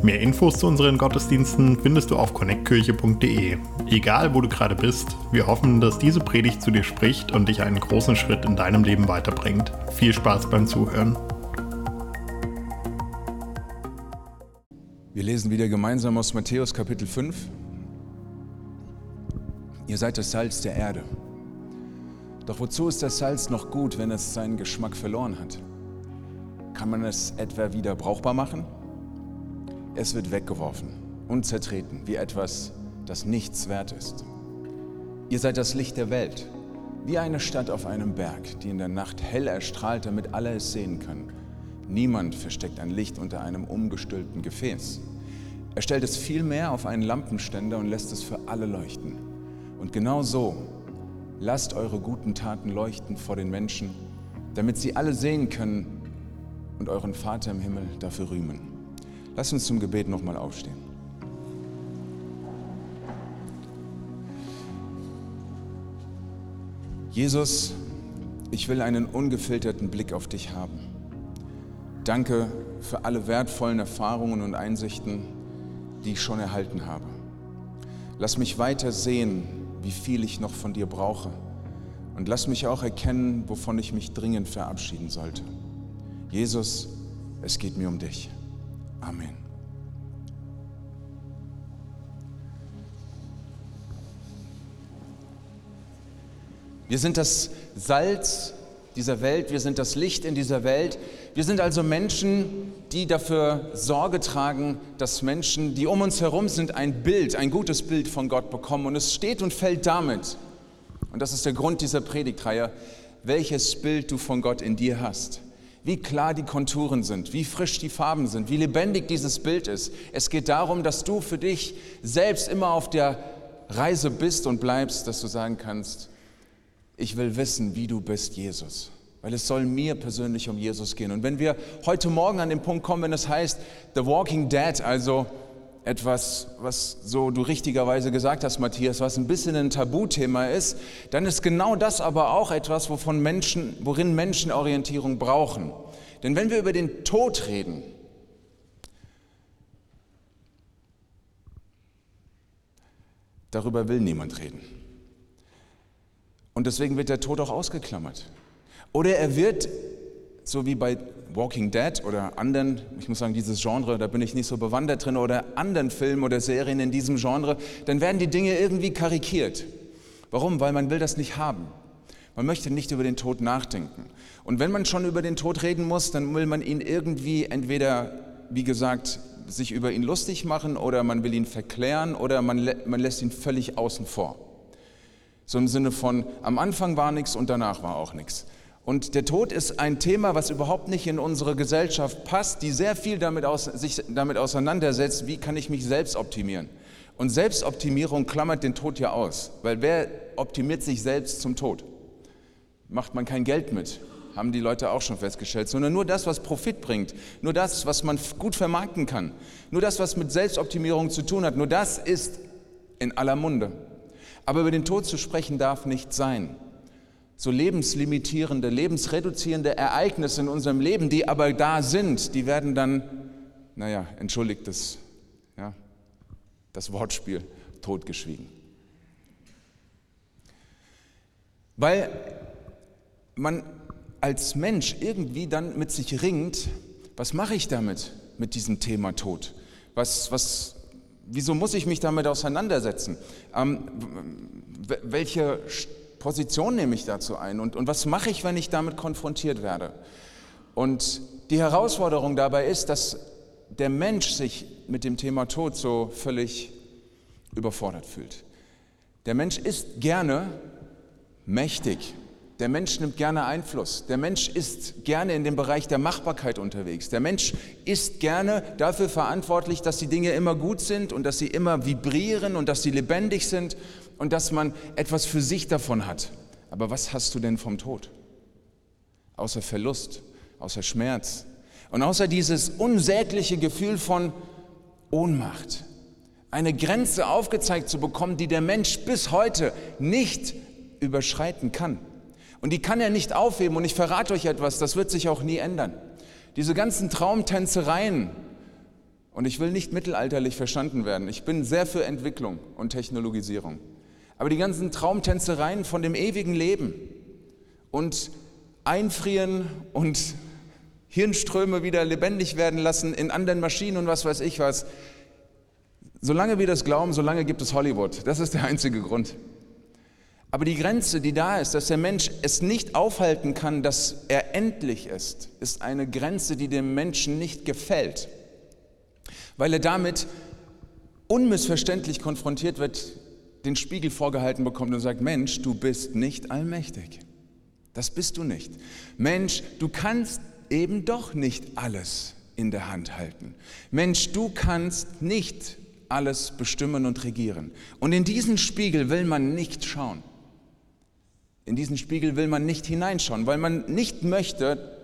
Mehr Infos zu unseren Gottesdiensten findest du auf connectkirche.de. Egal wo du gerade bist, wir hoffen, dass diese Predigt zu dir spricht und dich einen großen Schritt in deinem Leben weiterbringt. Viel Spaß beim Zuhören. Wir lesen wieder gemeinsam aus Matthäus Kapitel 5. Ihr seid das Salz der Erde. Doch wozu ist das Salz noch gut, wenn es seinen Geschmack verloren hat? Kann man es etwa wieder brauchbar machen? Es wird weggeworfen und zertreten wie etwas, das nichts wert ist. Ihr seid das Licht der Welt, wie eine Stadt auf einem Berg, die in der Nacht hell erstrahlt, damit alle es sehen können. Niemand versteckt ein Licht unter einem umgestülpten Gefäß. Er stellt es vielmehr auf einen Lampenständer und lässt es für alle leuchten. Und genau so lasst eure guten Taten leuchten vor den Menschen, damit sie alle sehen können und euren Vater im Himmel dafür rühmen. Lass uns zum Gebet nochmal aufstehen. Jesus, ich will einen ungefilterten Blick auf dich haben. Danke für alle wertvollen Erfahrungen und Einsichten, die ich schon erhalten habe. Lass mich weiter sehen, wie viel ich noch von dir brauche. Und lass mich auch erkennen, wovon ich mich dringend verabschieden sollte. Jesus, es geht mir um dich. Amen. Wir sind das Salz dieser Welt, wir sind das Licht in dieser Welt. Wir sind also Menschen, die dafür Sorge tragen, dass Menschen, die um uns herum sind, ein Bild, ein gutes Bild von Gott bekommen. Und es steht und fällt damit, und das ist der Grund dieser Predigtreihe, welches Bild du von Gott in dir hast wie klar die Konturen sind, wie frisch die Farben sind, wie lebendig dieses Bild ist. Es geht darum, dass du für dich selbst immer auf der Reise bist und bleibst, dass du sagen kannst, ich will wissen, wie du bist, Jesus. Weil es soll mir persönlich um Jesus gehen. Und wenn wir heute Morgen an den Punkt kommen, wenn es heißt The Walking Dead, also etwas, was so du richtigerweise gesagt hast, Matthias, was ein bisschen ein Tabuthema ist, dann ist genau das aber auch etwas, wovon Menschen, worin Menschen Orientierung brauchen. Denn wenn wir über den Tod reden, darüber will niemand reden. Und deswegen wird der Tod auch ausgeklammert. Oder er wird, so wie bei Walking Dead oder anderen, ich muss sagen, dieses Genre, da bin ich nicht so bewandert drin, oder anderen Filmen oder Serien in diesem Genre, dann werden die Dinge irgendwie karikiert. Warum? Weil man will das nicht haben. Man möchte nicht über den Tod nachdenken. Und wenn man schon über den Tod reden muss, dann will man ihn irgendwie entweder, wie gesagt, sich über ihn lustig machen oder man will ihn verklären oder man, man lässt ihn völlig außen vor. So im Sinne von, am Anfang war nichts und danach war auch nichts. Und der Tod ist ein Thema, was überhaupt nicht in unsere Gesellschaft passt, die sehr viel damit aus, sich damit auseinandersetzt, wie kann ich mich selbst optimieren. Und Selbstoptimierung klammert den Tod ja aus, weil wer optimiert sich selbst zum Tod? Macht man kein Geld mit, haben die Leute auch schon festgestellt, sondern nur das, was Profit bringt, nur das, was man gut vermarkten kann, nur das, was mit Selbstoptimierung zu tun hat, nur das ist in aller Munde. Aber über den Tod zu sprechen darf nicht sein so lebenslimitierende, lebensreduzierende Ereignisse in unserem Leben, die aber da sind, die werden dann, naja, entschuldigt das, ja, das Wortspiel, totgeschwiegen. Weil man als Mensch irgendwie dann mit sich ringt, was mache ich damit, mit diesem Thema Tod? Was, was, wieso muss ich mich damit auseinandersetzen? Ähm, welche Position nehme ich dazu ein und, und was mache ich, wenn ich damit konfrontiert werde? Und die Herausforderung dabei ist, dass der Mensch sich mit dem Thema Tod so völlig überfordert fühlt. Der Mensch ist gerne mächtig. Der Mensch nimmt gerne Einfluss. Der Mensch ist gerne in dem Bereich der Machbarkeit unterwegs. Der Mensch ist gerne dafür verantwortlich, dass die Dinge immer gut sind und dass sie immer vibrieren und dass sie lebendig sind und dass man etwas für sich davon hat. Aber was hast du denn vom Tod? außer Verlust, außer Schmerz und außer dieses unsägliche Gefühl von Ohnmacht. Eine Grenze aufgezeigt zu bekommen, die der Mensch bis heute nicht überschreiten kann. Und die kann er nicht aufheben. Und ich verrate euch etwas, das wird sich auch nie ändern. Diese ganzen Traumtänzereien, und ich will nicht mittelalterlich verstanden werden, ich bin sehr für Entwicklung und Technologisierung. Aber die ganzen Traumtänzereien von dem ewigen Leben und Einfrieren und Hirnströme wieder lebendig werden lassen in anderen Maschinen und was weiß ich was. Solange wir das glauben, solange gibt es Hollywood. Das ist der einzige Grund. Aber die Grenze, die da ist, dass der Mensch es nicht aufhalten kann, dass er endlich ist, ist eine Grenze, die dem Menschen nicht gefällt, weil er damit unmissverständlich konfrontiert wird, den Spiegel vorgehalten bekommt und sagt, Mensch, du bist nicht allmächtig. Das bist du nicht. Mensch, du kannst eben doch nicht alles in der Hand halten. Mensch, du kannst nicht alles bestimmen und regieren. Und in diesen Spiegel will man nicht schauen. In diesen Spiegel will man nicht hineinschauen, weil man nicht möchte,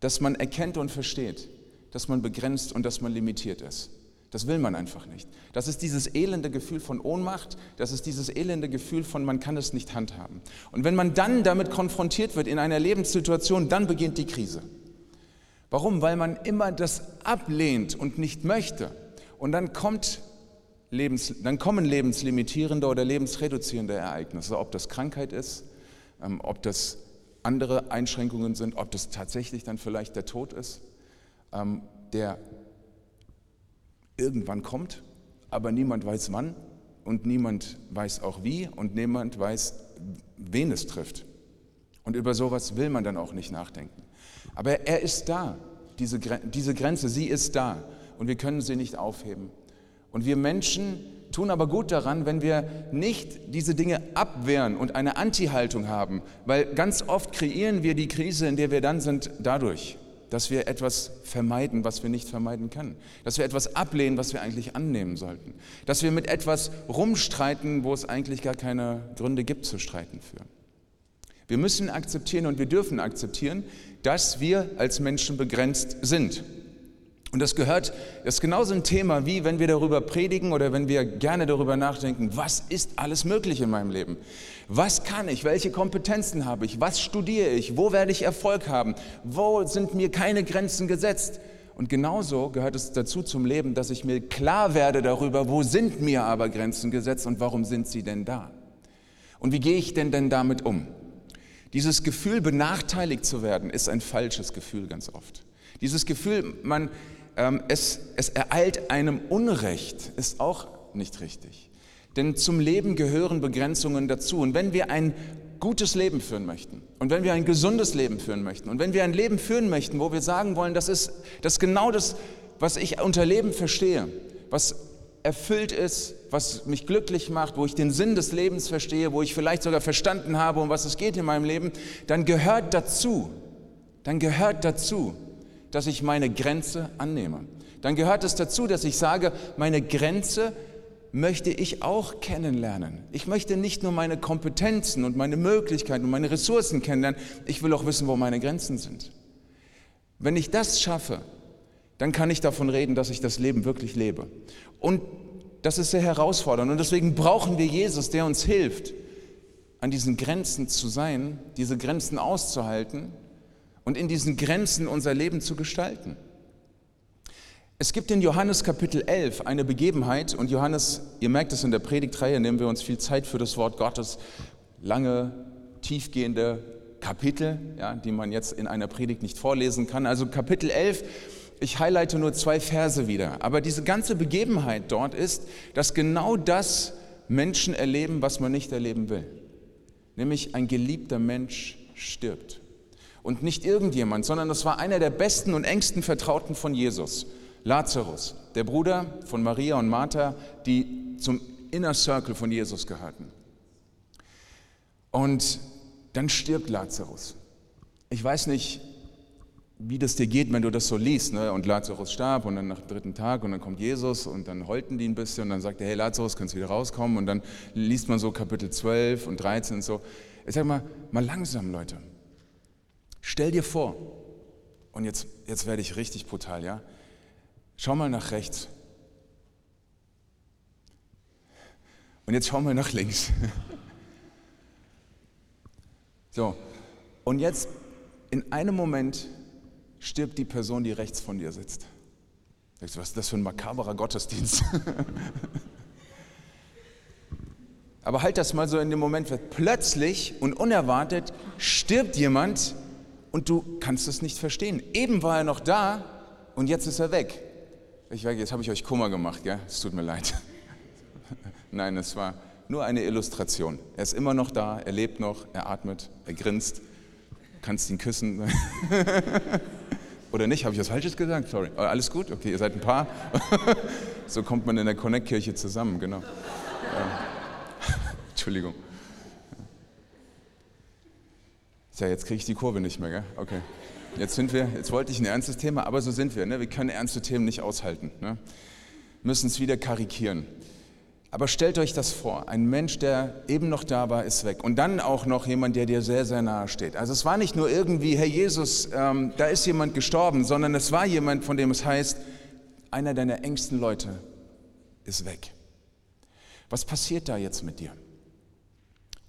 dass man erkennt und versteht, dass man begrenzt und dass man limitiert ist. Das will man einfach nicht. Das ist dieses elende Gefühl von Ohnmacht, das ist dieses elende Gefühl von, man kann es nicht handhaben. Und wenn man dann damit konfrontiert wird in einer Lebenssituation, dann beginnt die Krise. Warum? Weil man immer das ablehnt und nicht möchte. Und dann kommt Lebens, dann kommen lebenslimitierende oder lebensreduzierende Ereignisse, ob das Krankheit ist, ähm, ob das andere Einschränkungen sind, ob das tatsächlich dann vielleicht der Tod ist, ähm, der irgendwann kommt, aber niemand weiß wann und niemand weiß auch wie und niemand weiß, wen es trifft. Und über sowas will man dann auch nicht nachdenken. Aber er ist da, diese, diese Grenze, sie ist da und wir können sie nicht aufheben. Und wir Menschen tun aber gut daran, wenn wir nicht diese Dinge abwehren und eine Anti-Haltung haben, weil ganz oft kreieren wir die Krise, in der wir dann sind, dadurch, dass wir etwas vermeiden, was wir nicht vermeiden können, dass wir etwas ablehnen, was wir eigentlich annehmen sollten, dass wir mit etwas rumstreiten, wo es eigentlich gar keine Gründe gibt zu streiten für. Wir müssen akzeptieren und wir dürfen akzeptieren, dass wir als Menschen begrenzt sind. Und das gehört, das ist genauso ein Thema, wie wenn wir darüber predigen oder wenn wir gerne darüber nachdenken, was ist alles möglich in meinem Leben? Was kann ich? Welche Kompetenzen habe ich? Was studiere ich? Wo werde ich Erfolg haben? Wo sind mir keine Grenzen gesetzt? Und genauso gehört es dazu zum Leben, dass ich mir klar werde darüber, wo sind mir aber Grenzen gesetzt und warum sind sie denn da? Und wie gehe ich denn denn damit um? Dieses Gefühl, benachteiligt zu werden, ist ein falsches Gefühl ganz oft. Dieses Gefühl, man, ähm, es, es ereilt einem Unrecht, ist auch nicht richtig. Denn zum Leben gehören Begrenzungen dazu. Und wenn wir ein gutes Leben führen möchten und wenn wir ein gesundes Leben führen möchten und wenn wir ein Leben führen möchten, wo wir sagen wollen, das ist, das genau das, was ich unter Leben verstehe, was erfüllt ist, was mich glücklich macht, wo ich den Sinn des Lebens verstehe, wo ich vielleicht sogar verstanden habe, um was es geht in meinem Leben, dann gehört dazu, dann gehört dazu, dass ich meine Grenze annehme. Dann gehört es dazu, dass ich sage, meine Grenze möchte ich auch kennenlernen. Ich möchte nicht nur meine Kompetenzen und meine Möglichkeiten und meine Ressourcen kennenlernen, ich will auch wissen, wo meine Grenzen sind. Wenn ich das schaffe, dann kann ich davon reden, dass ich das Leben wirklich lebe. Und das ist sehr herausfordernd und deswegen brauchen wir Jesus, der uns hilft, an diesen Grenzen zu sein, diese Grenzen auszuhalten und in diesen Grenzen unser Leben zu gestalten. Es gibt in Johannes Kapitel 11 eine Begebenheit und Johannes, ihr merkt es in der Predigtreihe, nehmen wir uns viel Zeit für das Wort Gottes, lange, tiefgehende Kapitel, ja, die man jetzt in einer Predigt nicht vorlesen kann. Also Kapitel 11, ich highlighte nur zwei Verse wieder, aber diese ganze Begebenheit dort ist, dass genau das Menschen erleben, was man nicht erleben will. Nämlich ein geliebter Mensch stirbt. Und nicht irgendjemand, sondern das war einer der besten und engsten Vertrauten von Jesus, Lazarus, der Bruder von Maria und Martha, die zum Inner Circle von Jesus gehörten. Und dann stirbt Lazarus. Ich weiß nicht, wie das dir geht, wenn du das so liest. Ne? Und Lazarus starb und dann nach dem dritten Tag und dann kommt Jesus und dann heulten die ein bisschen und dann sagt er, hey Lazarus, kannst du wieder rauskommen? Und dann liest man so Kapitel 12 und 13 und so. Ich sag mal, mal langsam, Leute. Stell dir vor, und jetzt, jetzt werde ich richtig brutal, ja? Schau mal nach rechts. Und jetzt schau mal nach links. So, und jetzt in einem Moment stirbt die Person, die rechts von dir sitzt. was ist das für ein makaberer Gottesdienst? Aber halt das mal so in dem Moment, plötzlich und unerwartet stirbt jemand und du kannst es nicht verstehen. Eben war er noch da und jetzt ist er weg. Ich weiß, jetzt habe ich euch Kummer gemacht, gell? Es tut mir leid. Nein, es war nur eine Illustration. Er ist immer noch da, er lebt noch, er atmet, er grinst. Kannst ihn küssen. Oder nicht? Habe ich was Falsches gesagt? Sorry. Alles gut? Okay, ihr seid ein Paar. so kommt man in der Connect-Kirche zusammen, genau. Entschuldigung. Tja, jetzt kriege ich die Kurve nicht mehr, gell? Okay. Jetzt sind wir, jetzt wollte ich ein ernstes Thema, aber so sind wir. Ne? Wir können ernste Themen nicht aushalten. Ne? Müssen es wieder karikieren. Aber stellt euch das vor, ein Mensch, der eben noch da war, ist weg. Und dann auch noch jemand, der dir sehr, sehr nahe steht. Also es war nicht nur irgendwie, Herr Jesus, ähm, da ist jemand gestorben, sondern es war jemand, von dem es heißt, einer deiner engsten Leute ist weg. Was passiert da jetzt mit dir?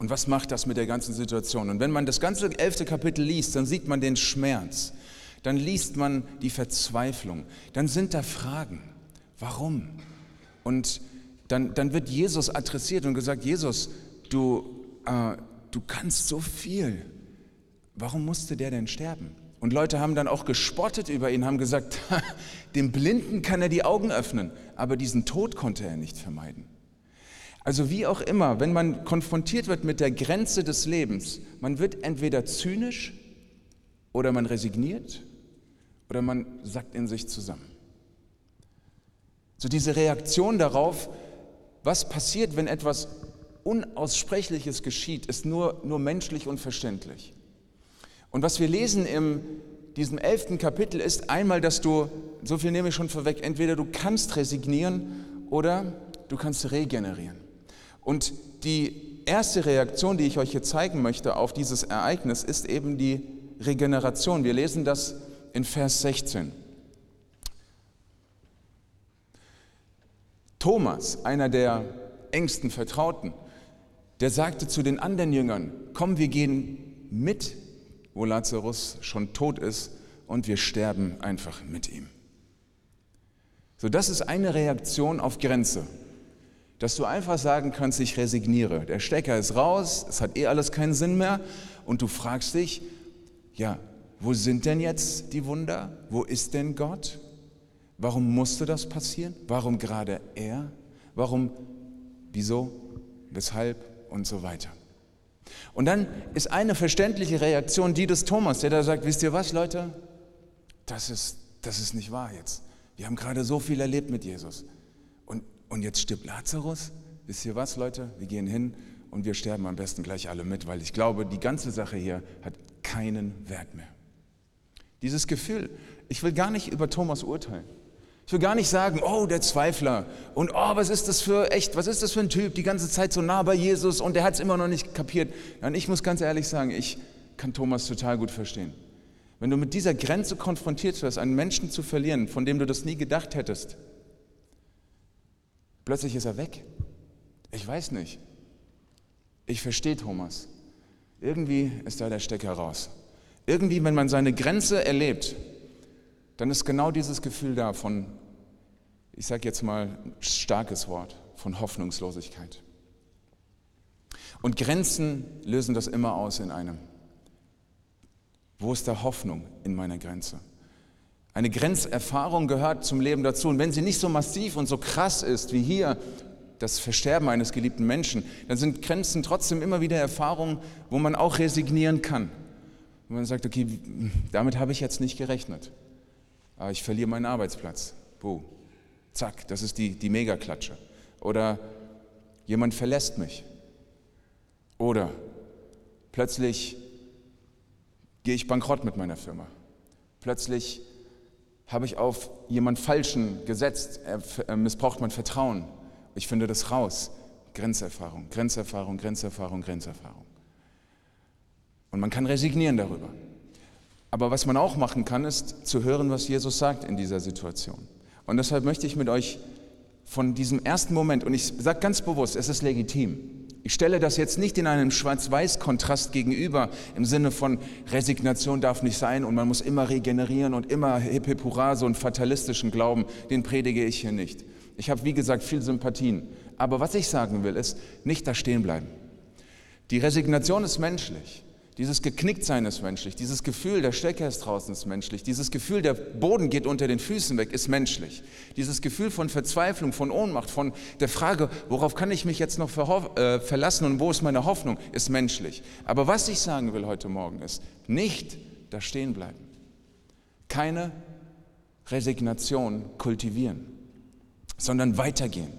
Und was macht das mit der ganzen Situation? Und wenn man das ganze elfte Kapitel liest, dann sieht man den Schmerz, dann liest man die Verzweiflung, dann sind da Fragen. Warum? Und dann, dann wird Jesus adressiert und gesagt, Jesus, du, äh, du kannst so viel. Warum musste der denn sterben? Und Leute haben dann auch gespottet über ihn, haben gesagt, dem Blinden kann er die Augen öffnen, aber diesen Tod konnte er nicht vermeiden. Also wie auch immer, wenn man konfrontiert wird mit der Grenze des Lebens, man wird entweder zynisch oder man resigniert oder man sackt in sich zusammen. So diese Reaktion darauf, was passiert, wenn etwas Unaussprechliches geschieht, ist nur, nur menschlich und verständlich. Und was wir lesen in diesem elften Kapitel ist einmal, dass du, so viel nehme ich schon vorweg, entweder du kannst resignieren oder du kannst regenerieren. Und die erste Reaktion, die ich euch hier zeigen möchte auf dieses Ereignis, ist eben die Regeneration. Wir lesen das in Vers 16. Thomas, einer der engsten Vertrauten, der sagte zu den anderen Jüngern, komm, wir gehen mit, wo Lazarus schon tot ist, und wir sterben einfach mit ihm. So, das ist eine Reaktion auf Grenze dass du einfach sagen kannst, ich resigniere. Der Stecker ist raus, es hat eh alles keinen Sinn mehr und du fragst dich, ja, wo sind denn jetzt die Wunder? Wo ist denn Gott? Warum musste das passieren? Warum gerade er? Warum, wieso, weshalb und so weiter. Und dann ist eine verständliche Reaktion die des Thomas, der da sagt, wisst ihr was, Leute? Das ist, das ist nicht wahr jetzt. Wir haben gerade so viel erlebt mit Jesus. Und jetzt stirbt Lazarus. Wisst ihr was, Leute? Wir gehen hin und wir sterben am besten gleich alle mit, weil ich glaube, die ganze Sache hier hat keinen Wert mehr. Dieses Gefühl, ich will gar nicht über Thomas urteilen. Ich will gar nicht sagen, oh, der Zweifler und oh, was ist das für echt, was ist das für ein Typ, die ganze Zeit so nah bei Jesus und der hat es immer noch nicht kapiert. Und ich muss ganz ehrlich sagen, ich kann Thomas total gut verstehen. Wenn du mit dieser Grenze konfrontiert wirst, einen Menschen zu verlieren, von dem du das nie gedacht hättest, Plötzlich ist er weg. Ich weiß nicht. Ich verstehe Thomas. Irgendwie ist da der Stecker raus. Irgendwie, wenn man seine Grenze erlebt, dann ist genau dieses Gefühl da von, ich sage jetzt mal starkes Wort, von Hoffnungslosigkeit. Und Grenzen lösen das immer aus in einem. Wo ist da Hoffnung in meiner Grenze? Eine Grenzerfahrung gehört zum Leben dazu. Und wenn sie nicht so massiv und so krass ist wie hier, das Versterben eines geliebten Menschen, dann sind Grenzen trotzdem immer wieder Erfahrungen, wo man auch resignieren kann. Und man sagt, okay, damit habe ich jetzt nicht gerechnet. Aber ich verliere meinen Arbeitsplatz. Buh. Zack, das ist die, die Megaklatsche. Oder jemand verlässt mich. Oder plötzlich gehe ich bankrott mit meiner Firma. Plötzlich habe ich auf jemand Falschen gesetzt, er missbraucht mein Vertrauen. Ich finde das raus. Grenzerfahrung, Grenzerfahrung, Grenzerfahrung, Grenzerfahrung. Und man kann resignieren darüber. Aber was man auch machen kann, ist zu hören, was Jesus sagt in dieser Situation. Und deshalb möchte ich mit euch von diesem ersten Moment, und ich sage ganz bewusst, es ist legitim. Ich stelle das jetzt nicht in einem Schwarz-Weiß-Kontrast gegenüber, im Sinne von Resignation darf nicht sein und man muss immer regenerieren und immer hip hip so einen fatalistischen Glauben, den predige ich hier nicht. Ich habe, wie gesagt, viel Sympathien. Aber was ich sagen will, ist, nicht da stehen bleiben. Die Resignation ist menschlich. Dieses Geknicktsein ist menschlich. Dieses Gefühl, der Stecker ist draußen, ist menschlich. Dieses Gefühl, der Boden geht unter den Füßen weg, ist menschlich. Dieses Gefühl von Verzweiflung, von Ohnmacht, von der Frage, worauf kann ich mich jetzt noch äh, verlassen und wo ist meine Hoffnung, ist menschlich. Aber was ich sagen will heute Morgen ist, nicht da stehen bleiben. Keine Resignation kultivieren, sondern weitergehen.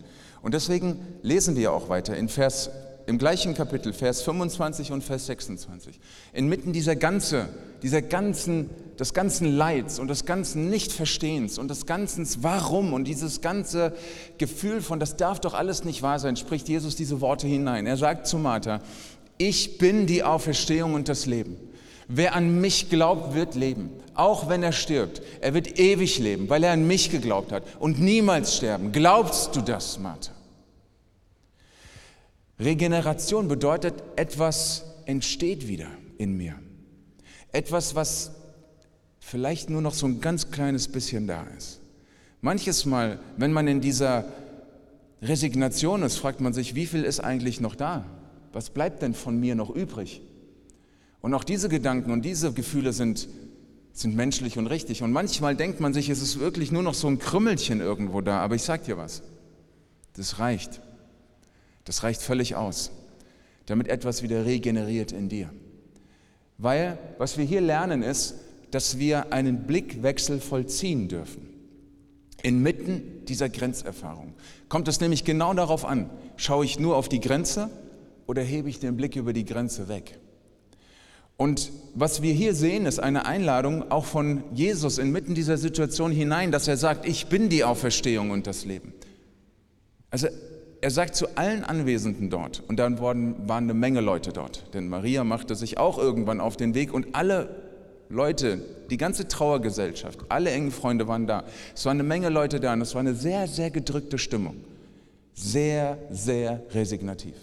Und deswegen lesen wir auch weiter in Vers im gleichen Kapitel, Vers 25 und Vers 26. Inmitten dieser ganze, dieser ganzen, des ganzen Leids und des ganzen Nichtverstehens und des ganzen Warum und dieses ganze Gefühl von, das darf doch alles nicht wahr sein, spricht Jesus diese Worte hinein. Er sagt zu Martha, ich bin die Auferstehung und das Leben. Wer an mich glaubt, wird leben, auch wenn er stirbt. Er wird ewig leben, weil er an mich geglaubt hat und niemals sterben. Glaubst du das, Martha? Regeneration bedeutet, etwas entsteht wieder in mir. Etwas, was vielleicht nur noch so ein ganz kleines bisschen da ist. Manches Mal, wenn man in dieser Resignation ist, fragt man sich, wie viel ist eigentlich noch da? Was bleibt denn von mir noch übrig? Und auch diese Gedanken und diese Gefühle sind, sind menschlich und richtig. Und manchmal denkt man sich, es ist wirklich nur noch so ein Krümmelchen irgendwo da. Aber ich sage dir was, das reicht. Das reicht völlig aus, damit etwas wieder regeneriert in dir. Weil was wir hier lernen ist, dass wir einen Blickwechsel vollziehen dürfen. Inmitten dieser Grenzerfahrung kommt es nämlich genau darauf an, schaue ich nur auf die Grenze oder hebe ich den Blick über die Grenze weg? Und was wir hier sehen, ist eine Einladung auch von Jesus inmitten dieser Situation hinein, dass er sagt, ich bin die Auferstehung und das Leben. Also er sagt zu allen Anwesenden dort, und dann waren, eine Menge Leute dort, denn Maria machte sich auch irgendwann auf den Weg und alle Leute, die ganze Trauergesellschaft, alle engen Freunde waren da. Es waren eine Menge Leute da und es war eine sehr, sehr gedrückte Stimmung. Sehr, sehr resignativ.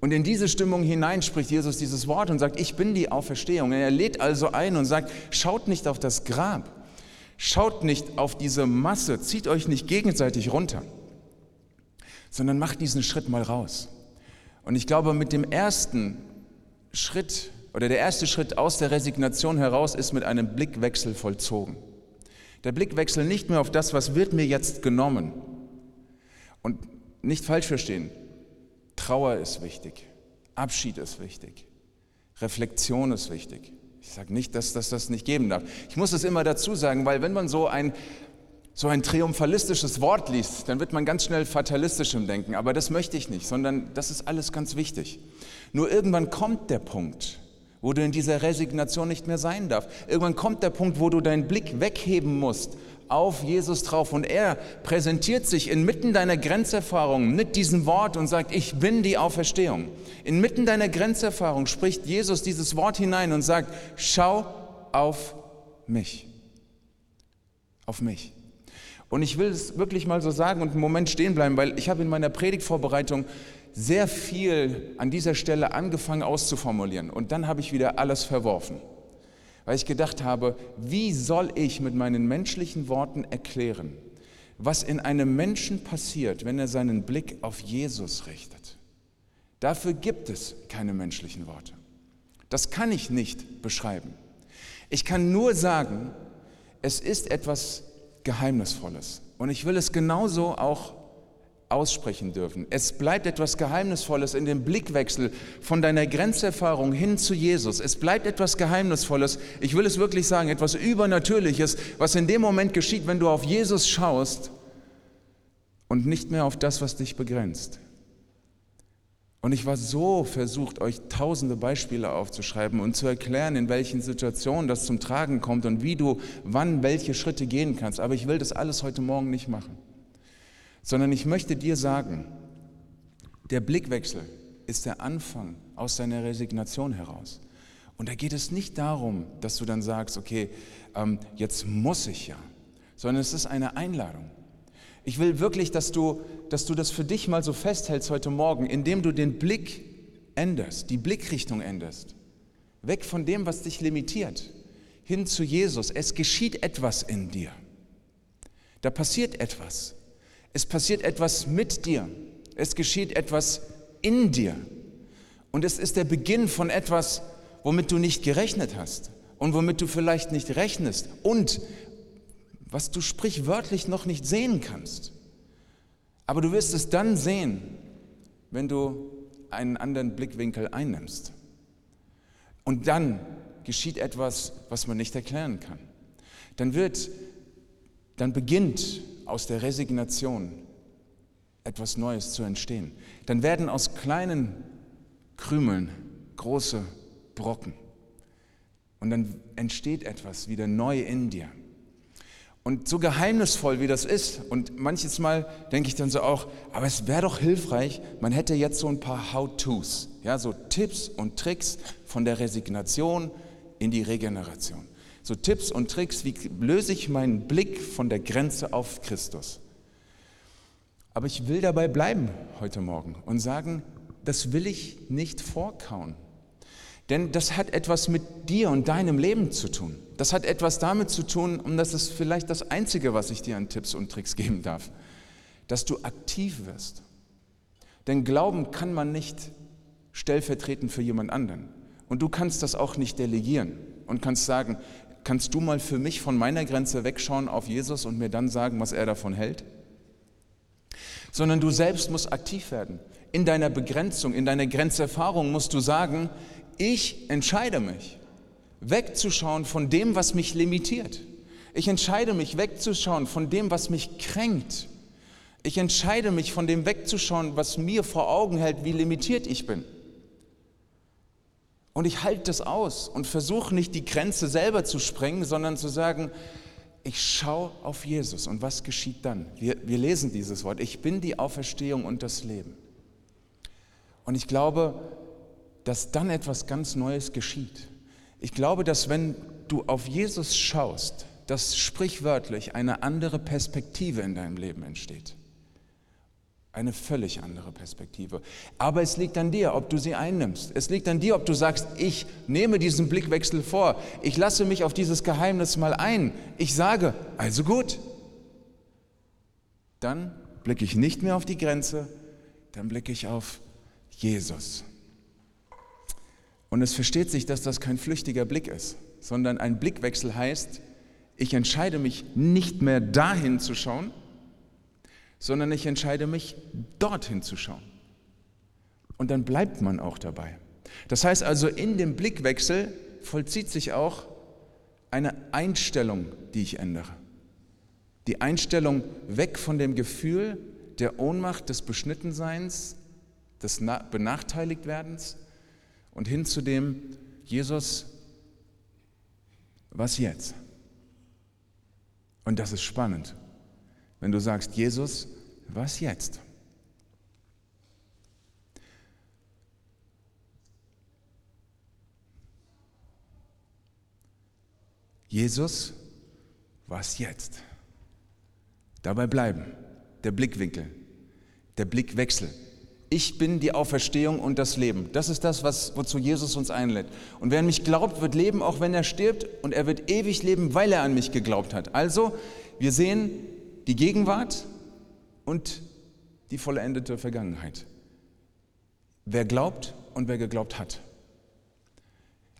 Und in diese Stimmung hinein spricht Jesus dieses Wort und sagt, ich bin die Auferstehung. Er lädt also ein und sagt, schaut nicht auf das Grab, schaut nicht auf diese Masse, zieht euch nicht gegenseitig runter sondern mach diesen Schritt mal raus. Und ich glaube, mit dem ersten Schritt oder der erste Schritt aus der Resignation heraus ist mit einem Blickwechsel vollzogen. Der Blickwechsel nicht mehr auf das, was wird mir jetzt genommen. Und nicht falsch verstehen, Trauer ist wichtig, Abschied ist wichtig, Reflexion ist wichtig. Ich sage nicht, dass das das nicht geben darf. Ich muss es immer dazu sagen, weil wenn man so ein so ein triumphalistisches Wort liest, dann wird man ganz schnell fatalistisch im Denken. Aber das möchte ich nicht, sondern das ist alles ganz wichtig. Nur irgendwann kommt der Punkt, wo du in dieser Resignation nicht mehr sein darfst. Irgendwann kommt der Punkt, wo du deinen Blick wegheben musst auf Jesus drauf und er präsentiert sich inmitten deiner Grenzerfahrung mit diesem Wort und sagt, ich bin die Auferstehung. Inmitten deiner Grenzerfahrung spricht Jesus dieses Wort hinein und sagt, schau auf mich. Auf mich. Und ich will es wirklich mal so sagen und einen Moment stehen bleiben, weil ich habe in meiner Predigtvorbereitung sehr viel an dieser Stelle angefangen auszuformulieren. Und dann habe ich wieder alles verworfen, weil ich gedacht habe, wie soll ich mit meinen menschlichen Worten erklären, was in einem Menschen passiert, wenn er seinen Blick auf Jesus richtet. Dafür gibt es keine menschlichen Worte. Das kann ich nicht beschreiben. Ich kann nur sagen, es ist etwas Geheimnisvolles. Und ich will es genauso auch aussprechen dürfen. Es bleibt etwas Geheimnisvolles in dem Blickwechsel von deiner Grenzerfahrung hin zu Jesus. Es bleibt etwas Geheimnisvolles, ich will es wirklich sagen, etwas Übernatürliches, was in dem Moment geschieht, wenn du auf Jesus schaust und nicht mehr auf das, was dich begrenzt. Und ich war so versucht, euch tausende Beispiele aufzuschreiben und zu erklären, in welchen Situationen das zum Tragen kommt und wie du wann welche Schritte gehen kannst. Aber ich will das alles heute Morgen nicht machen, sondern ich möchte dir sagen, der Blickwechsel ist der Anfang aus deiner Resignation heraus. Und da geht es nicht darum, dass du dann sagst, okay, ähm, jetzt muss ich ja, sondern es ist eine Einladung. Ich will wirklich, dass du, dass du das für dich mal so festhältst heute Morgen, indem du den Blick änderst, die Blickrichtung änderst. Weg von dem, was dich limitiert, hin zu Jesus. Es geschieht etwas in dir. Da passiert etwas. Es passiert etwas mit dir. Es geschieht etwas in dir. Und es ist der Beginn von etwas, womit du nicht gerechnet hast und womit du vielleicht nicht rechnest und was du sprichwörtlich noch nicht sehen kannst. Aber du wirst es dann sehen, wenn du einen anderen Blickwinkel einnimmst. Und dann geschieht etwas, was man nicht erklären kann. Dann wird, dann beginnt aus der Resignation etwas Neues zu entstehen. Dann werden aus kleinen Krümeln große Brocken. Und dann entsteht etwas wieder neu in dir. Und so geheimnisvoll wie das ist, und manches Mal denke ich dann so auch, aber es wäre doch hilfreich, man hätte jetzt so ein paar How-Tos, ja, so Tipps und Tricks von der Resignation in die Regeneration. So Tipps und Tricks, wie löse ich meinen Blick von der Grenze auf Christus. Aber ich will dabei bleiben heute Morgen und sagen, das will ich nicht vorkauen. Denn das hat etwas mit dir und deinem Leben zu tun. Das hat etwas damit zu tun, und das ist vielleicht das Einzige, was ich dir an Tipps und Tricks geben darf, dass du aktiv wirst. Denn Glauben kann man nicht stellvertretend für jemand anderen. Und du kannst das auch nicht delegieren und kannst sagen, kannst du mal für mich von meiner Grenze wegschauen auf Jesus und mir dann sagen, was er davon hält? Sondern du selbst musst aktiv werden. In deiner Begrenzung, in deiner Grenzerfahrung musst du sagen, ich entscheide mich, wegzuschauen von dem, was mich limitiert. Ich entscheide mich, wegzuschauen von dem, was mich kränkt. Ich entscheide mich, von dem wegzuschauen, was mir vor Augen hält, wie limitiert ich bin. Und ich halte das aus und versuche nicht die Grenze selber zu sprengen, sondern zu sagen, ich schaue auf Jesus. Und was geschieht dann? Wir, wir lesen dieses Wort. Ich bin die Auferstehung und das Leben. Und ich glaube, dass dann etwas ganz Neues geschieht. Ich glaube, dass wenn du auf Jesus schaust, dass sprichwörtlich eine andere Perspektive in deinem Leben entsteht. Eine völlig andere Perspektive. Aber es liegt an dir, ob du sie einnimmst. Es liegt an dir, ob du sagst, ich nehme diesen Blickwechsel vor. Ich lasse mich auf dieses Geheimnis mal ein. Ich sage, also gut. Dann blicke ich nicht mehr auf die Grenze, dann blicke ich auf Jesus. Und es versteht sich, dass das kein flüchtiger Blick ist, sondern ein Blickwechsel heißt, ich entscheide mich nicht mehr dahin zu schauen, sondern ich entscheide mich dorthin zu schauen. Und dann bleibt man auch dabei. Das heißt also, in dem Blickwechsel vollzieht sich auch eine Einstellung, die ich ändere. Die Einstellung weg von dem Gefühl der Ohnmacht, des Beschnittenseins, des Benachteiligtwerdens und hin zu dem, Jesus, was jetzt? Und das ist spannend, wenn du sagst, Jesus, was jetzt? Jesus, was jetzt? Dabei bleiben, der Blickwinkel, der Blickwechsel. Ich bin die Auferstehung und das Leben. Das ist das, was, wozu Jesus uns einlädt. Und wer an mich glaubt, wird leben, auch wenn er stirbt. Und er wird ewig leben, weil er an mich geglaubt hat. Also, wir sehen die Gegenwart und die vollendete Vergangenheit. Wer glaubt und wer geglaubt hat.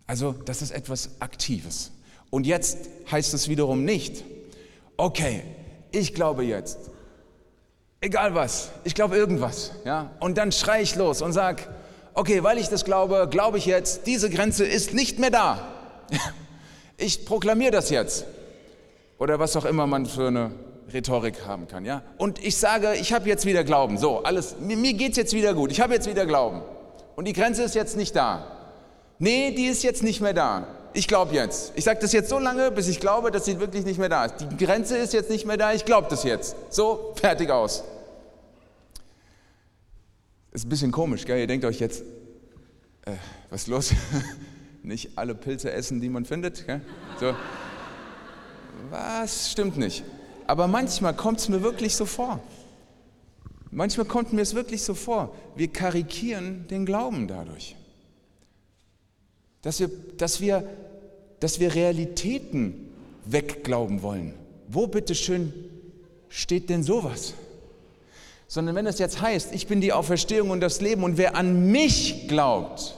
Also, das ist etwas Aktives. Und jetzt heißt es wiederum nicht, okay, ich glaube jetzt, egal was, ich glaube irgendwas, ja, und dann schreie ich los und sage, okay, weil ich das glaube, glaube ich jetzt, diese Grenze ist nicht mehr da. Ich proklamiere das jetzt. Oder was auch immer man für eine Rhetorik haben kann, ja. Und ich sage, ich habe jetzt wieder Glauben. So, alles, mir, mir geht es jetzt wieder gut. Ich habe jetzt wieder Glauben. Und die Grenze ist jetzt nicht da. Nee, die ist jetzt nicht mehr da. Ich glaube jetzt. Ich sage das jetzt so lange, bis ich glaube, dass sie wirklich nicht mehr da ist. Die Grenze ist jetzt nicht mehr da, ich glaube das jetzt. So, fertig aus. Ist ein bisschen komisch, gell? Ihr denkt euch jetzt, äh, was ist los? nicht alle Pilze essen, die man findet. Gell? So. Was stimmt nicht? Aber manchmal kommt es mir wirklich so vor. Manchmal kommt mir es wirklich so vor. Wir karikieren den Glauben dadurch. Dass wir, dass wir, dass wir Realitäten wegglauben wollen. Wo bitteschön steht denn sowas? Sondern wenn es jetzt heißt, ich bin die Auferstehung und das Leben und wer an mich glaubt,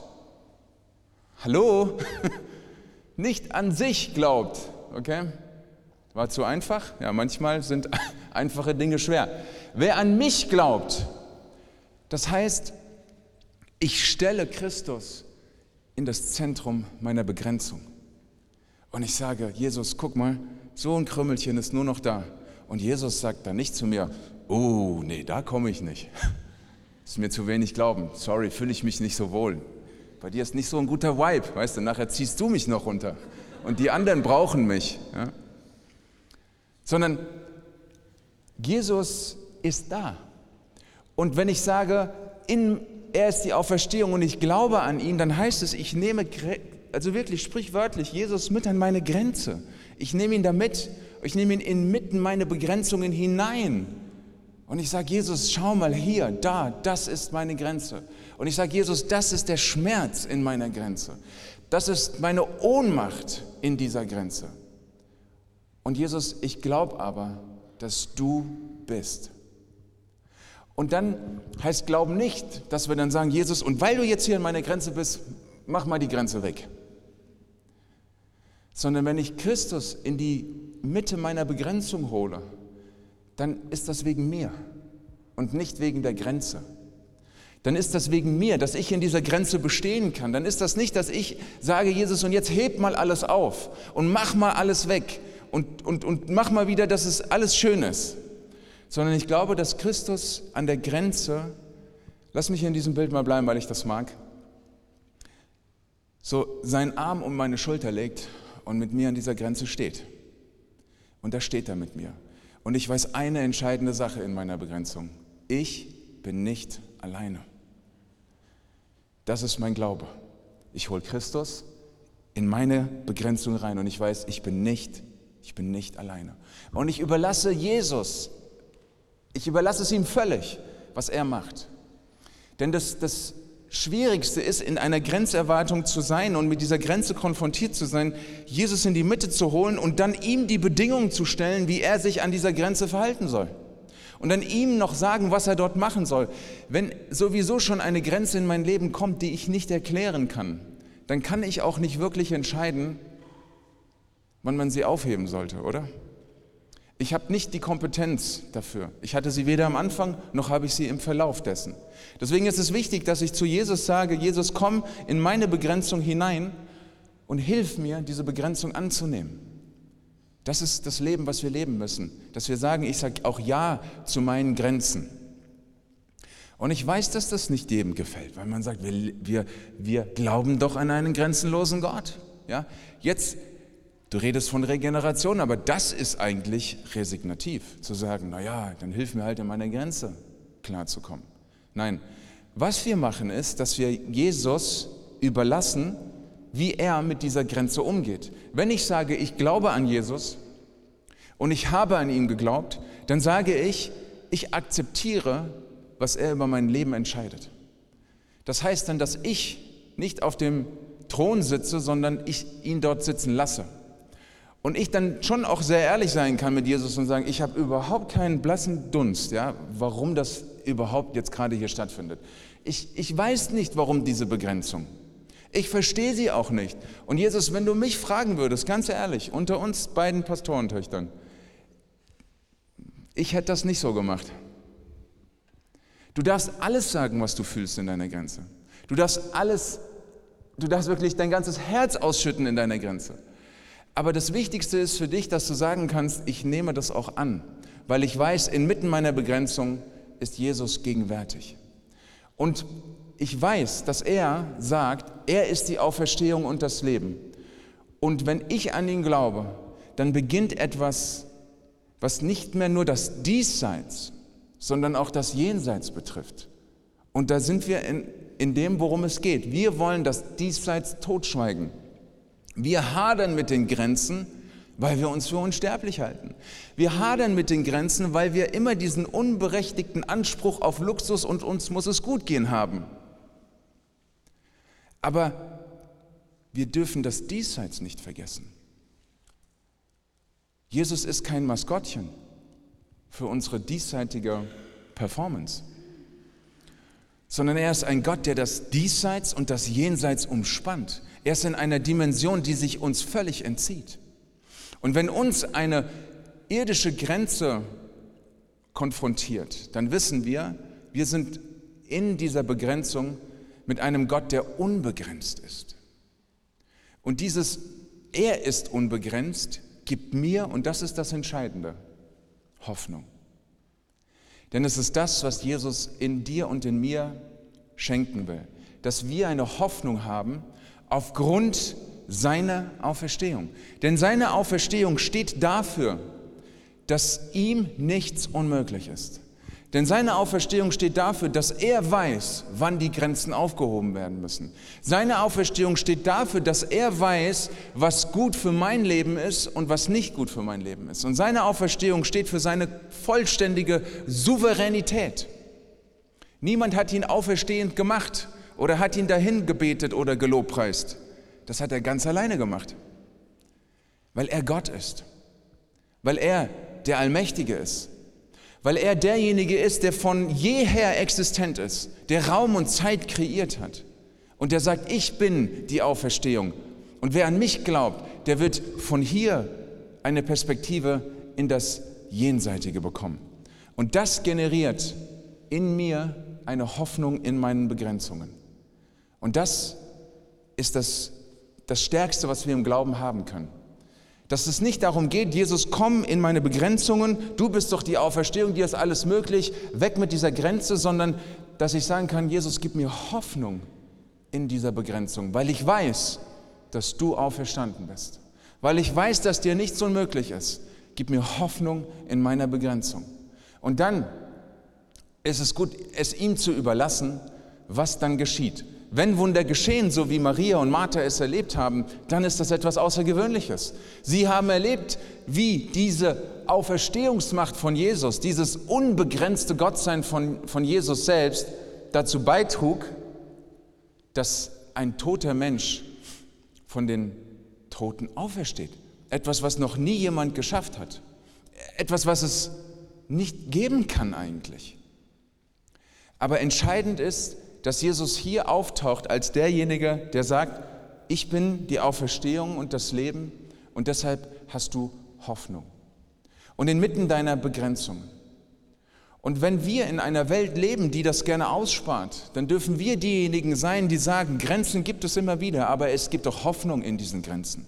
hallo, nicht an sich glaubt, okay? War zu einfach? Ja, manchmal sind einfache Dinge schwer. Wer an mich glaubt, das heißt, ich stelle Christus in das Zentrum meiner Begrenzung. Und ich sage, Jesus, guck mal, so ein Krümmelchen ist nur noch da. Und Jesus sagt dann nicht zu mir, oh, nee, da komme ich nicht. ist mir zu wenig Glauben. Sorry, fühle ich mich nicht so wohl. Bei dir ist nicht so ein guter Vibe, weißt du, nachher ziehst du mich noch runter. Und die anderen brauchen mich. Ja? Sondern Jesus ist da. Und wenn ich sage, in, er ist die Auferstehung und ich glaube an ihn, dann heißt es, ich nehme, also wirklich sprichwörtlich, Jesus mit an meine Grenze. Ich nehme ihn da mit. Ich nehme ihn inmitten meine Begrenzungen hinein. Und ich sage, Jesus, schau mal hier, da, das ist meine Grenze. Und ich sage, Jesus, das ist der Schmerz in meiner Grenze. Das ist meine Ohnmacht in dieser Grenze. Und Jesus, ich glaube aber, dass du bist. Und dann heißt Glauben nicht, dass wir dann sagen, Jesus, und weil du jetzt hier an meiner Grenze bist, mach mal die Grenze weg. Sondern wenn ich Christus in die Mitte meiner Begrenzung hole, dann ist das wegen mir und nicht wegen der Grenze. Dann ist das wegen mir, dass ich in dieser Grenze bestehen kann. Dann ist das nicht, dass ich sage, Jesus, und jetzt heb mal alles auf und mach mal alles weg und, und, und mach mal wieder, dass es alles schön ist sondern ich glaube, dass Christus an der Grenze, lass mich in diesem Bild mal bleiben, weil ich das mag, so seinen Arm um meine Schulter legt und mit mir an dieser Grenze steht. Und da steht er mit mir. Und ich weiß eine entscheidende Sache in meiner Begrenzung. Ich bin nicht alleine. Das ist mein Glaube. Ich hole Christus in meine Begrenzung rein und ich weiß, ich bin nicht, ich bin nicht alleine. Und ich überlasse Jesus ich überlasse es ihm völlig, was er macht. Denn das, das Schwierigste ist, in einer Grenzerwartung zu sein und mit dieser Grenze konfrontiert zu sein, Jesus in die Mitte zu holen und dann ihm die Bedingungen zu stellen, wie er sich an dieser Grenze verhalten soll. Und dann ihm noch sagen, was er dort machen soll. Wenn sowieso schon eine Grenze in mein Leben kommt, die ich nicht erklären kann, dann kann ich auch nicht wirklich entscheiden, wann man sie aufheben sollte, oder? Ich habe nicht die Kompetenz dafür. Ich hatte sie weder am Anfang noch habe ich sie im Verlauf dessen. Deswegen ist es wichtig, dass ich zu Jesus sage, Jesus, komm in meine Begrenzung hinein und hilf mir, diese Begrenzung anzunehmen. Das ist das Leben, was wir leben müssen. Dass wir sagen, ich sage auch Ja zu meinen Grenzen. Und ich weiß, dass das nicht jedem gefällt, weil man sagt, wir, wir, wir glauben doch an einen grenzenlosen Gott. Ja? Jetzt Du redest von Regeneration, aber das ist eigentlich resignativ, zu sagen, naja, dann hilf mir halt in meiner Grenze klarzukommen. Nein, was wir machen ist, dass wir Jesus überlassen, wie er mit dieser Grenze umgeht. Wenn ich sage, ich glaube an Jesus und ich habe an ihn geglaubt, dann sage ich, ich akzeptiere, was er über mein Leben entscheidet. Das heißt dann, dass ich nicht auf dem Thron sitze, sondern ich ihn dort sitzen lasse. Und ich dann schon auch sehr ehrlich sein kann mit Jesus und sagen, ich habe überhaupt keinen blassen Dunst, ja, warum das überhaupt jetzt gerade hier stattfindet. Ich, ich weiß nicht, warum diese Begrenzung. Ich verstehe sie auch nicht. Und Jesus, wenn du mich fragen würdest, ganz ehrlich, unter uns beiden Pastorentöchtern, ich hätte das nicht so gemacht. Du darfst alles sagen, was du fühlst in deiner Grenze. Du darfst alles, du darfst wirklich dein ganzes Herz ausschütten in deiner Grenze. Aber das Wichtigste ist für dich, dass du sagen kannst, ich nehme das auch an, weil ich weiß, inmitten meiner Begrenzung ist Jesus gegenwärtig. Und ich weiß, dass er sagt, er ist die Auferstehung und das Leben. Und wenn ich an ihn glaube, dann beginnt etwas, was nicht mehr nur das Diesseits, sondern auch das Jenseits betrifft. Und da sind wir in, in dem, worum es geht. Wir wollen das Diesseits totschweigen. Wir hadern mit den Grenzen, weil wir uns für unsterblich halten. Wir hadern mit den Grenzen, weil wir immer diesen unberechtigten Anspruch auf Luxus und uns muss es gut gehen haben. Aber wir dürfen das Diesseits nicht vergessen. Jesus ist kein Maskottchen für unsere diesseitige Performance, sondern er ist ein Gott, der das Diesseits und das Jenseits umspannt. Er ist in einer Dimension, die sich uns völlig entzieht. Und wenn uns eine irdische Grenze konfrontiert, dann wissen wir, wir sind in dieser Begrenzung mit einem Gott, der unbegrenzt ist. Und dieses Er ist unbegrenzt gibt mir, und das ist das Entscheidende, Hoffnung. Denn es ist das, was Jesus in dir und in mir schenken will, dass wir eine Hoffnung haben aufgrund seiner Auferstehung. Denn seine Auferstehung steht dafür, dass ihm nichts unmöglich ist. Denn seine Auferstehung steht dafür, dass er weiß, wann die Grenzen aufgehoben werden müssen. Seine Auferstehung steht dafür, dass er weiß, was gut für mein Leben ist und was nicht gut für mein Leben ist. Und seine Auferstehung steht für seine vollständige Souveränität. Niemand hat ihn auferstehend gemacht oder hat ihn dahin gebetet oder gelobpreist. Das hat er ganz alleine gemacht, weil er Gott ist, weil er der Allmächtige ist, weil er derjenige ist, der von jeher existent ist, der Raum und Zeit kreiert hat. Und der sagt, ich bin die Auferstehung. Und wer an mich glaubt, der wird von hier eine Perspektive in das Jenseitige bekommen. Und das generiert in mir eine Hoffnung in meinen Begrenzungen. Und das ist das, das Stärkste, was wir im Glauben haben können. Dass es nicht darum geht, Jesus, komm in meine Begrenzungen, du bist doch die Auferstehung, dir ist alles möglich, weg mit dieser Grenze, sondern dass ich sagen kann, Jesus, gib mir Hoffnung in dieser Begrenzung, weil ich weiß, dass du auferstanden bist. Weil ich weiß, dass dir nichts unmöglich ist. Gib mir Hoffnung in meiner Begrenzung. Und dann ist es gut, es ihm zu überlassen, was dann geschieht. Wenn Wunder geschehen, so wie Maria und Martha es erlebt haben, dann ist das etwas Außergewöhnliches. Sie haben erlebt, wie diese Auferstehungsmacht von Jesus, dieses unbegrenzte Gottsein von, von Jesus selbst dazu beitrug, dass ein toter Mensch von den Toten aufersteht. Etwas, was noch nie jemand geschafft hat. Etwas, was es nicht geben kann eigentlich. Aber entscheidend ist, dass Jesus hier auftaucht als derjenige, der sagt, ich bin die Auferstehung und das Leben und deshalb hast du Hoffnung. Und inmitten deiner Begrenzungen. Und wenn wir in einer Welt leben, die das gerne ausspart, dann dürfen wir diejenigen sein, die sagen, Grenzen gibt es immer wieder, aber es gibt auch Hoffnung in diesen Grenzen.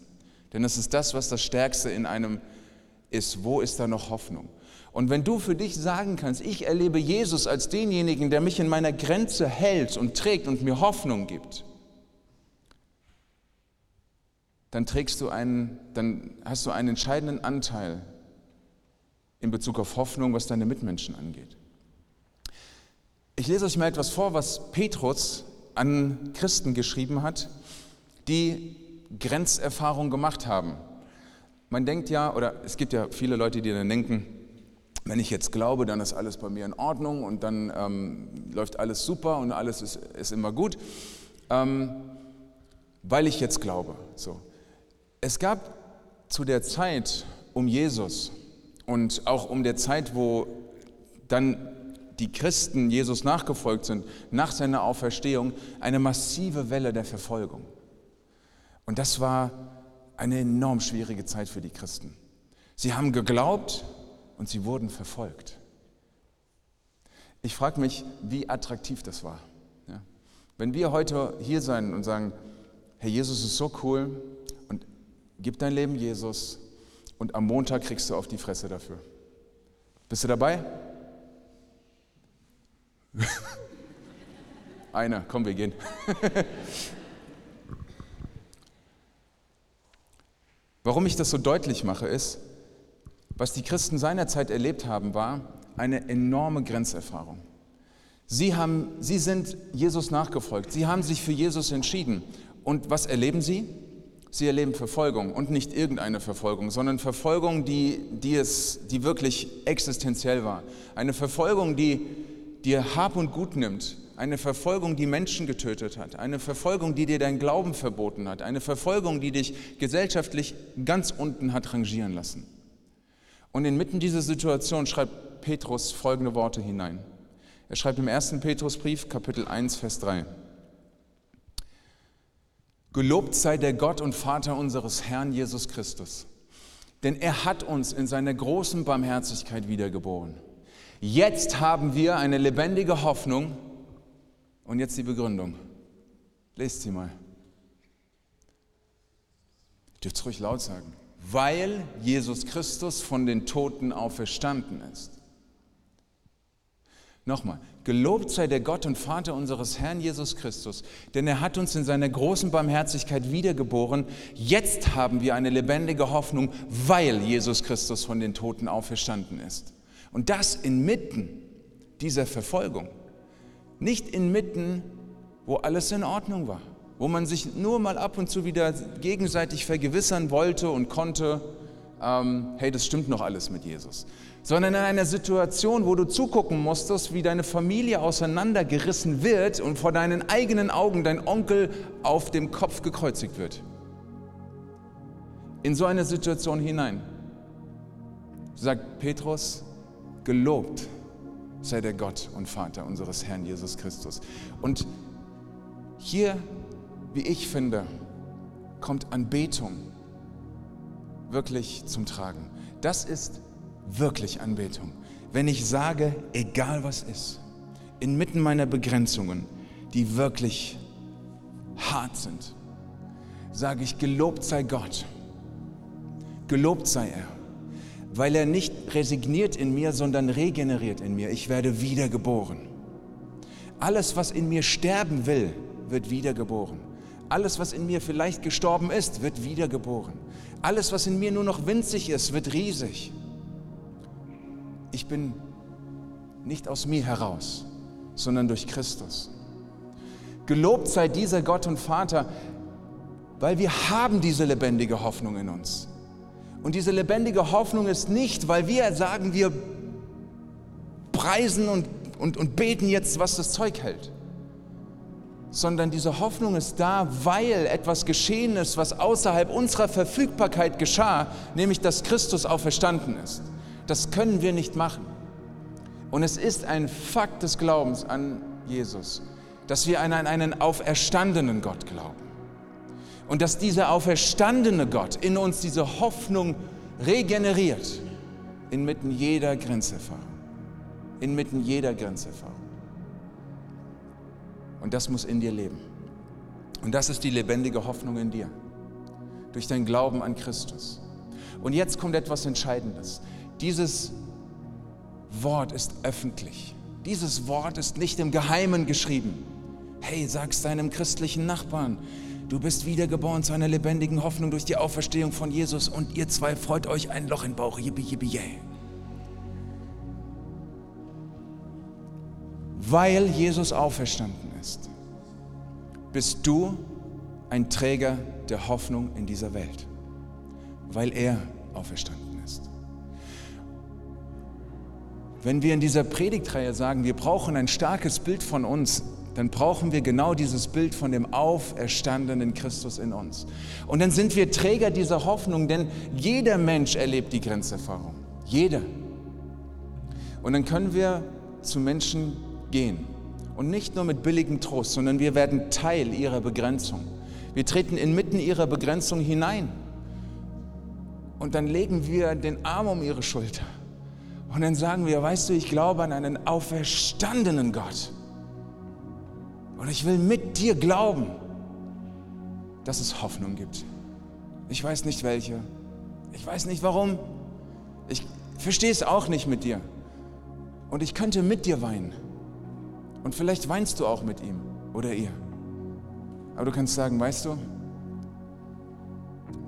Denn es ist das, was das Stärkste in einem ist. Wo ist da noch Hoffnung? Und wenn du für dich sagen kannst, ich erlebe Jesus als denjenigen, der mich in meiner Grenze hält und trägt und mir Hoffnung gibt, dann trägst du einen, dann hast du einen entscheidenden Anteil in Bezug auf Hoffnung, was deine Mitmenschen angeht. Ich lese euch mal etwas vor, was Petrus an Christen geschrieben hat, die Grenzerfahrung gemacht haben. Man denkt ja, oder es gibt ja viele Leute, die dann denken, wenn ich jetzt glaube, dann ist alles bei mir in Ordnung und dann ähm, läuft alles super und alles ist, ist immer gut, ähm, weil ich jetzt glaube. So. Es gab zu der Zeit um Jesus und auch um der Zeit, wo dann die Christen Jesus nachgefolgt sind, nach seiner Auferstehung, eine massive Welle der Verfolgung. Und das war eine enorm schwierige Zeit für die Christen. Sie haben geglaubt, und sie wurden verfolgt. Ich frage mich, wie attraktiv das war. Ja? Wenn wir heute hier sein und sagen, Herr Jesus ist so cool und gib dein Leben Jesus und am Montag kriegst du auf die Fresse dafür. Bist du dabei? Einer, komm, wir gehen. Warum ich das so deutlich mache, ist, was die Christen seinerzeit erlebt haben, war eine enorme Grenzerfahrung. Sie, haben, sie sind Jesus nachgefolgt. Sie haben sich für Jesus entschieden. Und was erleben sie? Sie erleben Verfolgung und nicht irgendeine Verfolgung, sondern Verfolgung, die, die, es, die wirklich existenziell war. Eine Verfolgung, die dir Hab und Gut nimmt. Eine Verfolgung, die Menschen getötet hat. Eine Verfolgung, die dir dein Glauben verboten hat. Eine Verfolgung, die dich gesellschaftlich ganz unten hat rangieren lassen. Und inmitten dieser Situation schreibt Petrus folgende Worte hinein. Er schreibt im 1. Petrusbrief, Kapitel 1, Vers 3. Gelobt sei der Gott und Vater unseres Herrn Jesus Christus, denn er hat uns in seiner großen Barmherzigkeit wiedergeboren. Jetzt haben wir eine lebendige Hoffnung. Und jetzt die Begründung. Lest sie mal. Ihr dürft es ruhig laut sagen. Weil Jesus Christus von den Toten auferstanden ist. Nochmal, gelobt sei der Gott und Vater unseres Herrn Jesus Christus, denn er hat uns in seiner großen Barmherzigkeit wiedergeboren. Jetzt haben wir eine lebendige Hoffnung, weil Jesus Christus von den Toten auferstanden ist. Und das inmitten dieser Verfolgung. Nicht inmitten, wo alles in Ordnung war, wo man sich nur mal ab und zu wieder gegenseitig vergewissern wollte und konnte, ähm, hey, das stimmt noch alles mit Jesus sondern in einer Situation, wo du zugucken musstest, wie deine Familie auseinandergerissen wird und vor deinen eigenen Augen dein Onkel auf dem Kopf gekreuzigt wird. In so eine Situation hinein sagt Petrus, gelobt sei der Gott und Vater unseres Herrn Jesus Christus. Und hier, wie ich finde, kommt Anbetung wirklich zum Tragen. Das ist wirklich Anbetung. Wenn ich sage, egal was ist, inmitten meiner Begrenzungen, die wirklich hart sind, sage ich, gelobt sei Gott, gelobt sei er, weil er nicht resigniert in mir, sondern regeneriert in mir. Ich werde wiedergeboren. Alles, was in mir sterben will, wird wiedergeboren. Alles, was in mir vielleicht gestorben ist, wird wiedergeboren. Alles, was in mir nur noch winzig ist, wird riesig ich bin nicht aus mir heraus, sondern durch Christus. Gelobt sei dieser Gott und Vater, weil wir haben diese lebendige Hoffnung in uns. Und diese lebendige Hoffnung ist nicht, weil wir sagen, wir preisen und, und, und beten jetzt, was das Zeug hält, sondern diese Hoffnung ist da, weil etwas geschehen ist, was außerhalb unserer Verfügbarkeit geschah, nämlich dass Christus auferstanden ist. Das können wir nicht machen. Und es ist ein Fakt des Glaubens an Jesus, dass wir an einen auferstandenen Gott glauben. Und dass dieser auferstandene Gott in uns diese Hoffnung regeneriert inmitten jeder Grenzerfahrung. Inmitten jeder Grenzerfahrung. Und das muss in dir leben. Und das ist die lebendige Hoffnung in dir. Durch dein Glauben an Christus. Und jetzt kommt etwas Entscheidendes. Dieses Wort ist öffentlich. Dieses Wort ist nicht im Geheimen geschrieben. Hey, sag's deinem christlichen Nachbarn, du bist wiedergeboren zu einer lebendigen Hoffnung durch die Auferstehung von Jesus und ihr zwei freut euch ein Loch im Bauch. Yippie, yippie, yay. Weil Jesus auferstanden ist, bist du ein Träger der Hoffnung in dieser Welt. Weil er auferstanden Wenn wir in dieser Predigtreihe sagen, wir brauchen ein starkes Bild von uns, dann brauchen wir genau dieses Bild von dem auferstandenen Christus in uns. Und dann sind wir Träger dieser Hoffnung, denn jeder Mensch erlebt die Grenzerfahrung. Jeder. Und dann können wir zu Menschen gehen. Und nicht nur mit billigem Trost, sondern wir werden Teil ihrer Begrenzung. Wir treten inmitten ihrer Begrenzung hinein. Und dann legen wir den Arm um ihre Schulter und dann sagen wir, weißt du, ich glaube an einen auferstandenen Gott. Und ich will mit dir glauben, dass es Hoffnung gibt. Ich weiß nicht welche. Ich weiß nicht warum. Ich verstehe es auch nicht mit dir. Und ich könnte mit dir weinen. Und vielleicht weinst du auch mit ihm oder ihr. Aber du kannst sagen, weißt du,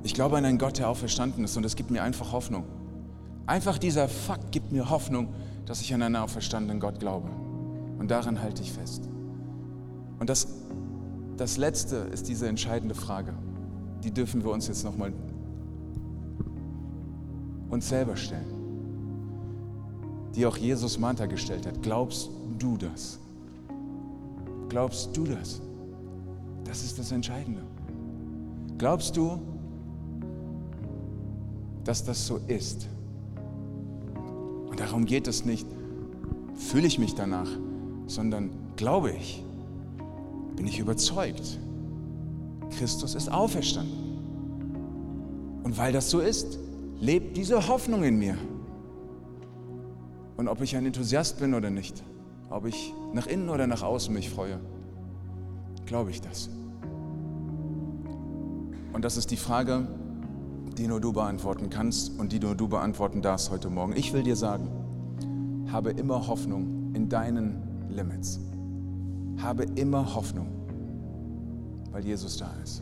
ich glaube an einen Gott, der auferstanden ist und es gibt mir einfach Hoffnung. Einfach dieser Fakt gibt mir Hoffnung, dass ich an einen auferstandenen Gott glaube. Und daran halte ich fest. Und das, das Letzte ist diese entscheidende Frage. Die dürfen wir uns jetzt nochmal uns selber stellen. Die auch Jesus Martha gestellt hat. Glaubst du das? Glaubst du das? Das ist das Entscheidende. Glaubst du, dass das so ist? Und darum geht es nicht, fühle ich mich danach, sondern glaube ich, bin ich überzeugt, Christus ist auferstanden. Und weil das so ist, lebt diese Hoffnung in mir. Und ob ich ein Enthusiast bin oder nicht, ob ich nach innen oder nach außen mich freue, glaube ich das. Und das ist die Frage, die nur du beantworten kannst und die nur du beantworten darfst heute Morgen. Ich will dir sagen, habe immer Hoffnung in deinen Limits. Habe immer Hoffnung, weil Jesus da ist.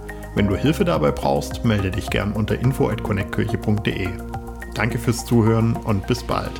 Wenn du Hilfe dabei brauchst, melde dich gern unter info@connectkirche.de. Danke fürs Zuhören und bis bald.